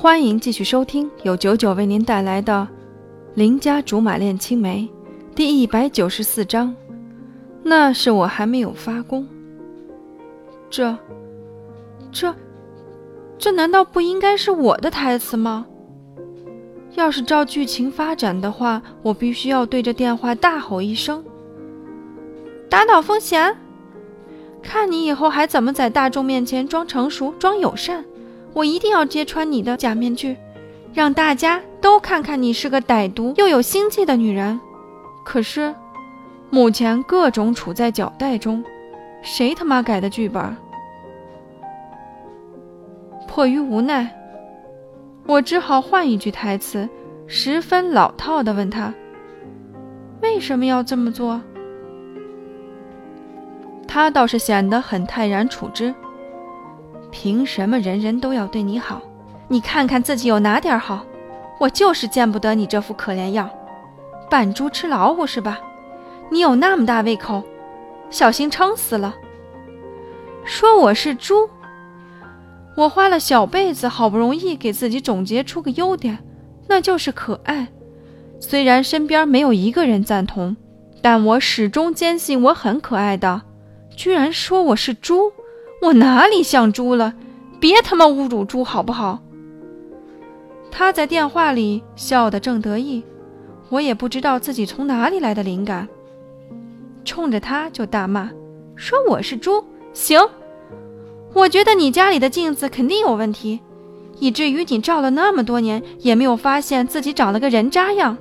欢迎继续收听由九九为您带来的《邻家竹马恋青梅》第一百九十四章。那是我还没有发功。这、这、这难道不应该是我的台词吗？要是照剧情发展的话，我必须要对着电话大吼一声：“打倒风贤！看你以后还怎么在大众面前装成熟、装友善！”我一定要揭穿你的假面具，让大家都看看你是个歹毒又有心计的女人。可是，目前各种处在脚带中，谁他妈改的剧本？迫于无奈，我只好换一句台词，十分老套的问他：“为什么要这么做？”他倒是显得很泰然处之。凭什么人人都要对你好？你看看自己有哪点好？我就是见不得你这副可怜样，扮猪吃老虎是吧？你有那么大胃口，小心撑死了。说我是猪，我花了小辈子好不容易给自己总结出个优点，那就是可爱。虽然身边没有一个人赞同，但我始终坚信我很可爱的。居然说我是猪！我哪里像猪了？别他妈侮辱猪好不好？他在电话里笑得正得意，我也不知道自己从哪里来的灵感，冲着他就大骂，说我是猪。行，我觉得你家里的镜子肯定有问题，以至于你照了那么多年也没有发现自己长了个人渣样。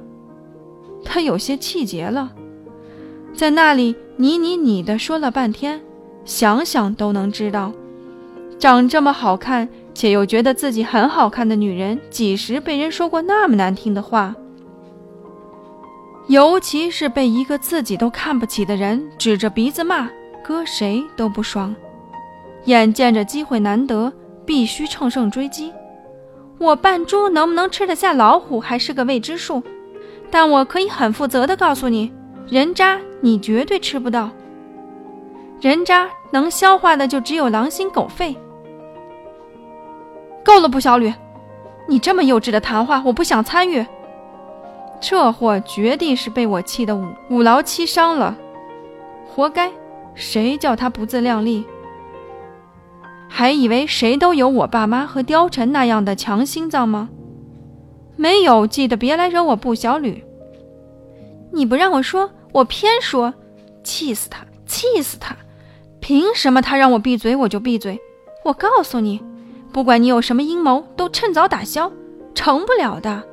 他有些气结了，在那里你你你的说了半天。想想都能知道，长这么好看且又觉得自己很好看的女人，几时被人说过那么难听的话？尤其是被一个自己都看不起的人指着鼻子骂，搁谁都不爽。眼见着机会难得，必须乘胜追击。我扮猪能不能吃得下老虎，还是个未知数。但我可以很负责的告诉你，人渣你绝对吃不到。人渣能消化的就只有狼心狗肺。够了，不小吕，你这么幼稚的谈话，我不想参与。这货绝对是被我气得五五劳七伤了，活该！谁叫他不自量力？还以为谁都有我爸妈和貂蝉那样的强心脏吗？没有，记得别来惹我不小吕。你不让我说，我偏说，气死他，气死他！凭什么他让我闭嘴我就闭嘴？我告诉你，不管你有什么阴谋，都趁早打消，成不了的。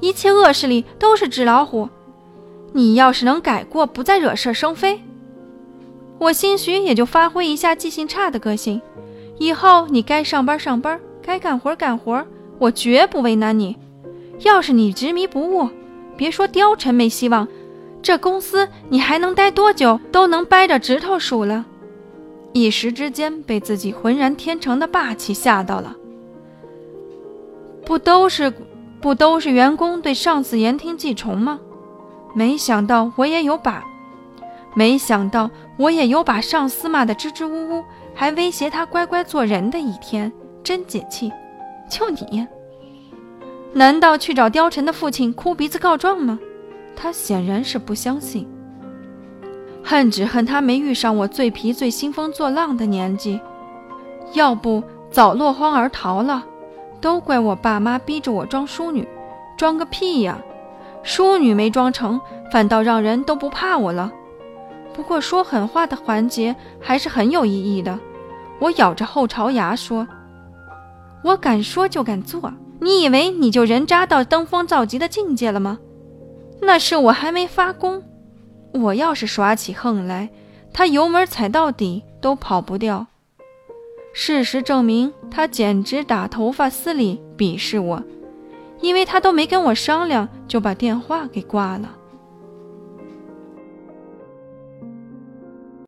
一切恶势力都是纸老虎。你要是能改过，不再惹是生非，我兴许也就发挥一下记性差的个性。以后你该上班上班，该干活干活，我绝不为难你。要是你执迷不悟，别说貂蝉没希望，这公司你还能待多久，都能掰着指头数了。一时之间被自己浑然天成的霸气吓到了。不都是不都是员工对上司言听计从吗？没想到我也有把，没想到我也有把上司骂得支支吾吾，还威胁他乖乖做人的一天，真解气！就你，难道去找貂蝉的父亲哭鼻子告状吗？他显然是不相信。恨只恨他没遇上我最皮最兴风作浪的年纪，要不早落荒而逃了。都怪我爸妈逼着我装淑女，装个屁呀！淑女没装成，反倒让人都不怕我了。不过说狠话的环节还是很有意义的。我咬着后槽牙说：“我敢说就敢做，你以为你就人渣到登峰造极的境界了吗？那是我还没发功。”我要是耍起横来，他油门踩到底都跑不掉。事实证明，他简直打头发丝里鄙视我，因为他都没跟我商量就把电话给挂了。